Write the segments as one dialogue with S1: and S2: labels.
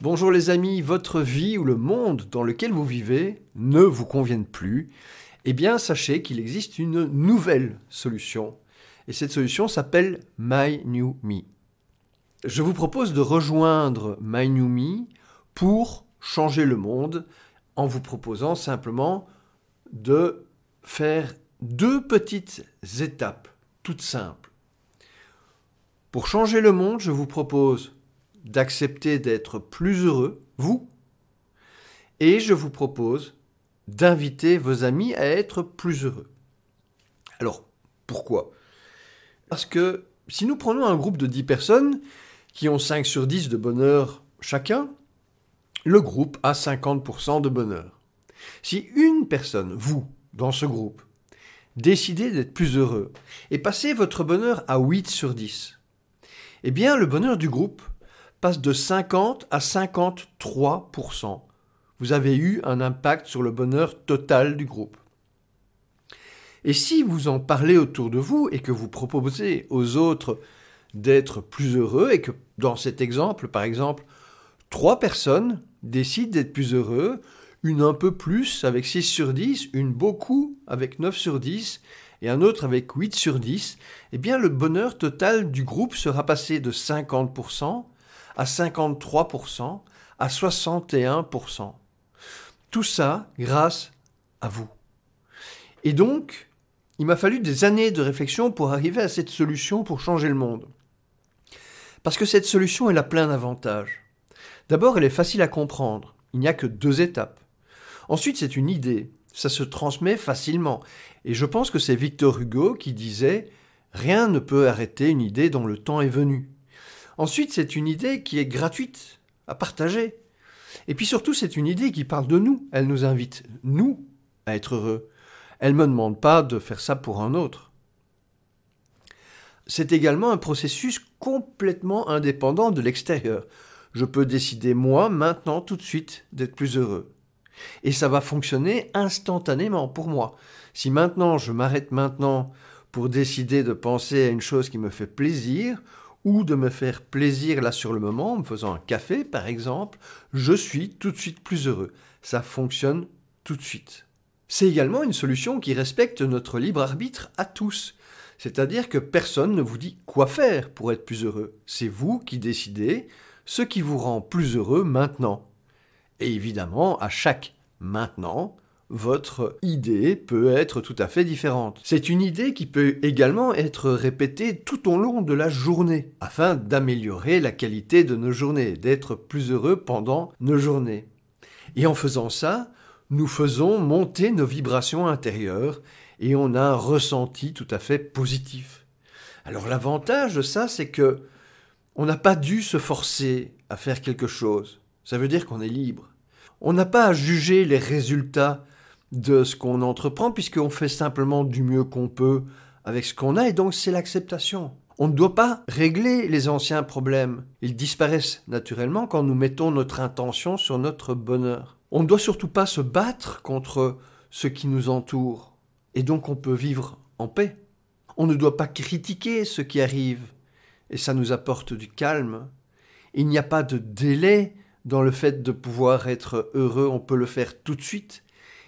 S1: Bonjour les amis, votre vie ou le monde dans lequel vous vivez ne vous conviennent plus, eh bien sachez qu'il existe une nouvelle solution. Et cette solution s'appelle My New Me. Je vous propose de rejoindre My New Me pour changer le monde en vous proposant simplement de faire deux petites étapes toutes simples. Pour changer le monde, je vous propose d'accepter d'être plus heureux, vous, et je vous propose d'inviter vos amis à être plus heureux. Alors, pourquoi? Parce que si nous prenons un groupe de 10 personnes qui ont 5 sur 10 de bonheur chacun, le groupe a 50% de bonheur. Si une personne, vous, dans ce groupe, décidez d'être plus heureux et passez votre bonheur à 8 sur 10, eh bien le bonheur du groupe passe de 50 à 53%. Vous avez eu un impact sur le bonheur total du groupe. Et si vous en parlez autour de vous et que vous proposez aux autres d'être plus heureux et que dans cet exemple, par exemple, trois personnes décident d'être plus heureux, une un peu plus avec 6 sur 10, une beaucoup avec 9 sur 10 et un autre avec 8 sur 10, eh bien le bonheur total du groupe sera passé de 50% à 53%, à 61%. Tout ça grâce à vous. Et donc, il m'a fallu des années de réflexion pour arriver à cette solution pour changer le monde. Parce que cette solution, elle a plein d'avantages. D'abord, elle est facile à comprendre. Il n'y a que deux étapes. Ensuite, c'est une idée. Ça se transmet facilement. Et je pense que c'est Victor Hugo qui disait Rien ne peut arrêter une idée dont le temps est venu. Ensuite, c'est une idée qui est gratuite, à partager. Et puis surtout, c'est une idée qui parle de nous. Elle nous invite, nous, à être heureux. Elle ne me demande pas de faire ça pour un autre. C'est également un processus complètement indépendant de l'extérieur. Je peux décider moi, maintenant, tout de suite, d'être plus heureux. Et ça va fonctionner instantanément pour moi. Si maintenant je m'arrête maintenant pour décider de penser à une chose qui me fait plaisir, ou de me faire plaisir là sur le moment, en me faisant un café par exemple, je suis tout de suite plus heureux. Ça fonctionne tout de suite. C'est également une solution qui respecte notre libre arbitre à tous. C'est-à-dire que personne ne vous dit quoi faire pour être plus heureux. C'est vous qui décidez ce qui vous rend plus heureux maintenant. Et évidemment, à chaque maintenant, votre idée peut être tout à fait différente. C'est une idée qui peut également être répétée tout au long de la journée, afin d'améliorer la qualité de nos journées, d'être plus heureux pendant nos journées. Et en faisant ça, nous faisons monter nos vibrations intérieures et on a un ressenti tout à fait positif. Alors l'avantage de ça, c'est que on n'a pas dû se forcer à faire quelque chose. Ça veut dire qu'on est libre. On n'a pas à juger les résultats de ce qu'on entreprend, puisqu'on fait simplement du mieux qu'on peut avec ce qu'on a, et donc c'est l'acceptation. On ne doit pas régler les anciens problèmes. Ils disparaissent naturellement quand nous mettons notre intention sur notre bonheur. On ne doit surtout pas se battre contre ce qui nous entoure, et donc on peut vivre en paix. On ne doit pas critiquer ce qui arrive, et ça nous apporte du calme. Il n'y a pas de délai dans le fait de pouvoir être heureux, on peut le faire tout de suite.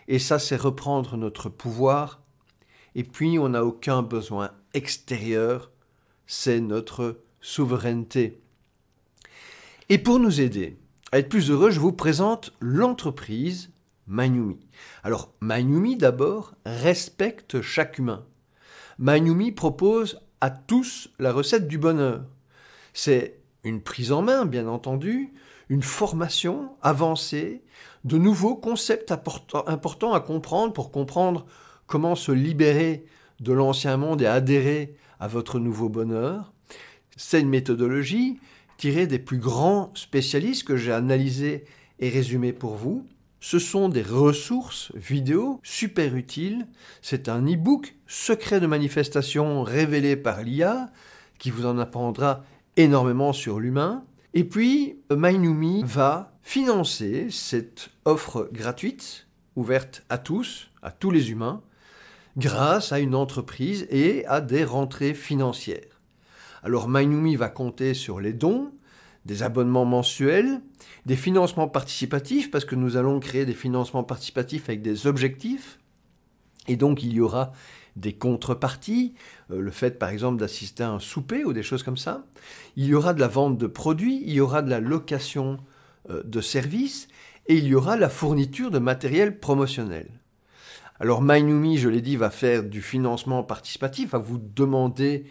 S1: Et ça, c'est reprendre notre pouvoir. Et puis, on n'a aucun besoin extérieur, c'est notre souveraineté. Et pour nous aider à être plus heureux, je vous présente l'entreprise Manyumi. Alors, Manyumi, d'abord, respecte chaque humain. Manyumi propose à tous la recette du bonheur. C'est une prise en main, bien entendu, une formation avancée, de nouveaux concepts importants à comprendre pour comprendre comment se libérer de l'ancien monde et adhérer à votre nouveau bonheur. C'est une méthodologie tirée des plus grands spécialistes que j'ai analysés et résumés pour vous. Ce sont des ressources vidéo super utiles. C'est un e-book secret de manifestation révélé par l'IA qui vous en apprendra énormément sur l'humain. Et puis, MyNumi va financer cette offre gratuite, ouverte à tous, à tous les humains, grâce à une entreprise et à des rentrées financières. Alors MyNumi va compter sur les dons des abonnements mensuels, des financements participatifs, parce que nous allons créer des financements participatifs avec des objectifs, et donc il y aura des contreparties, euh, le fait par exemple d'assister à un souper ou des choses comme ça. Il y aura de la vente de produits, il y aura de la location euh, de services, et il y aura la fourniture de matériel promotionnel. Alors MyNumi, je l'ai dit, va faire du financement participatif, va vous demander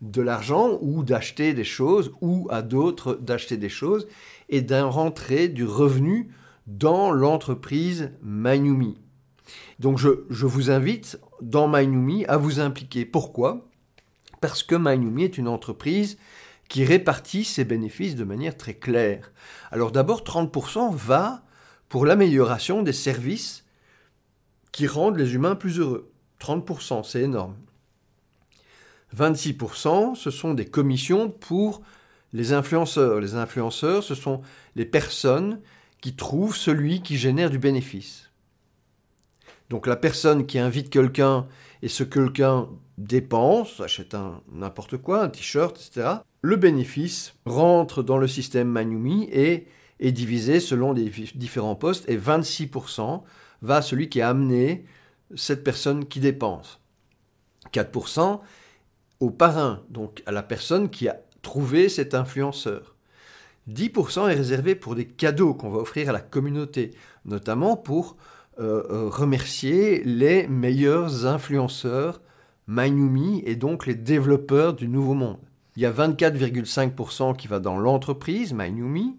S1: de l'argent ou d'acheter des choses ou à d'autres d'acheter des choses et d'un rentrer du revenu dans l'entreprise MyNumi. Donc je, vous invite dans MyNumi à vous impliquer. Pourquoi? Parce que MyNumi est une entreprise qui répartit ses bénéfices de manière très claire. Alors d'abord, 30% va pour l'amélioration des services qui rendent les humains plus heureux. 30%, c'est énorme. 26%, ce sont des commissions pour les influenceurs. Les influenceurs, ce sont les personnes qui trouvent celui qui génère du bénéfice. Donc la personne qui invite quelqu'un et ce quelqu'un dépense, achète un n'importe quoi, un t-shirt, etc. Le bénéfice rentre dans le système Manumi et est divisé selon les différents postes et 26% va à celui qui a amené cette personne qui dépense. 4% au parrain, donc à la personne qui a trouvé cet influenceur. 10% est réservé pour des cadeaux qu'on va offrir à la communauté, notamment pour euh, euh, remercier les meilleurs influenceurs Mainumi et donc les développeurs du nouveau monde. Il y a 24,5% qui va dans l'entreprise Mainumi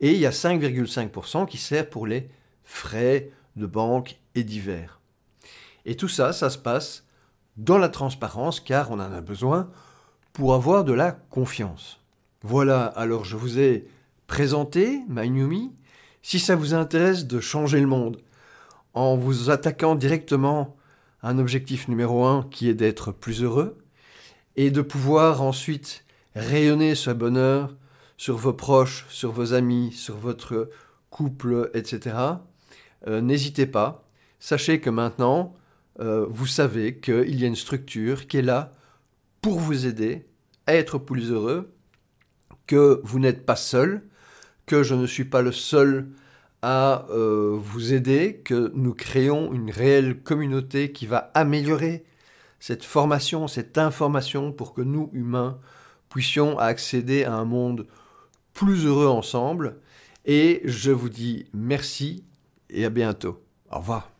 S1: et il y a 5,5% qui sert pour les frais de banque et divers. Et tout ça, ça se passe dans la transparence car on en a besoin pour avoir de la confiance. Voilà, alors je vous ai présenté MyNewMe. Si ça vous intéresse de changer le monde en vous attaquant directement à un objectif numéro un qui est d'être plus heureux et de pouvoir ensuite rayonner ce bonheur sur vos proches, sur vos amis, sur votre couple, etc., euh, n'hésitez pas. Sachez que maintenant, euh, vous savez qu'il y a une structure qui est là pour vous aider à être plus heureux, que vous n'êtes pas seul, que je ne suis pas le seul à euh, vous aider, que nous créons une réelle communauté qui va améliorer cette formation, cette information pour que nous, humains, puissions accéder à un monde plus heureux ensemble. Et je vous dis merci et à bientôt. Au revoir.